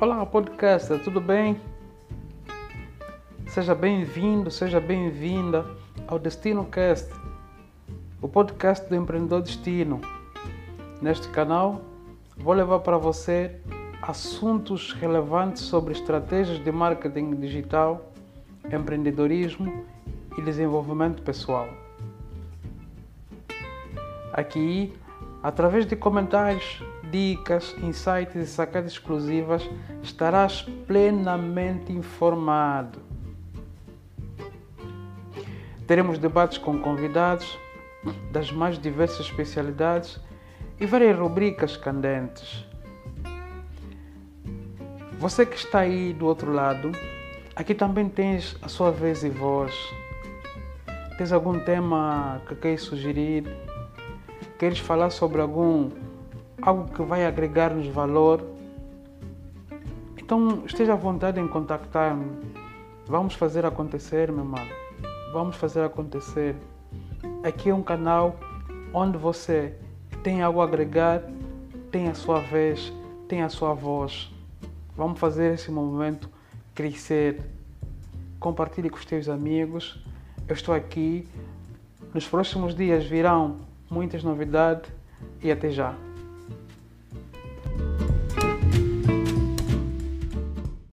Olá, podcaster, tudo bem? Seja bem-vindo, seja bem-vinda ao Destino Cast, o podcast do empreendedor destino. Neste canal, vou levar para você assuntos relevantes sobre estratégias de marketing digital, empreendedorismo e desenvolvimento pessoal. Aqui, através de comentários, dicas, insights e sacadas exclusivas, estarás plenamente informado. Teremos debates com convidados das mais diversas especialidades e várias rubricas candentes. Você que está aí do outro lado, aqui também tens a sua vez e voz. Tens algum tema que queres sugerir? Queres falar sobre algum algo que vai agregar-nos valor? Então esteja à vontade em contactar-me. Vamos fazer acontecer, meu mano. Vamos fazer acontecer. Aqui é um canal onde você tem algo a agregar, tem a sua vez, tem a sua voz. Vamos fazer esse movimento crescer. Compartilhe com os teus amigos. Eu estou aqui. Nos próximos dias virão muitas novidades e até já.